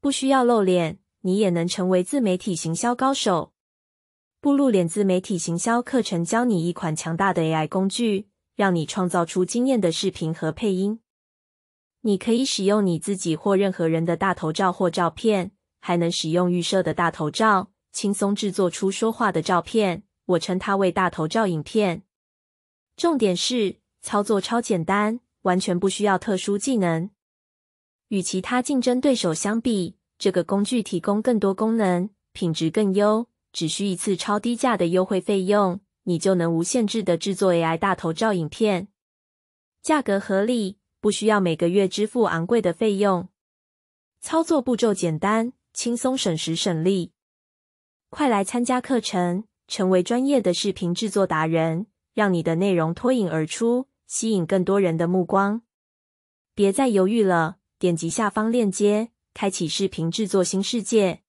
不需要露脸，你也能成为自媒体行销高手。不露脸自媒体行销课程教你一款强大的 AI 工具，让你创造出惊艳的视频和配音。你可以使用你自己或任何人的大头照或照片，还能使用预设的大头照，轻松制作出说话的照片。我称它为大头照影片。重点是操作超简单，完全不需要特殊技能。与其他竞争对手相比，这个工具提供更多功能，品质更优，只需一次超低价的优惠费用，你就能无限制的制作 AI 大头照影片，价格合理。不需要每个月支付昂贵的费用，操作步骤简单，轻松省时省力。快来参加课程，成为专业的视频制作达人，让你的内容脱颖而出，吸引更多人的目光。别再犹豫了，点击下方链接，开启视频制作新世界。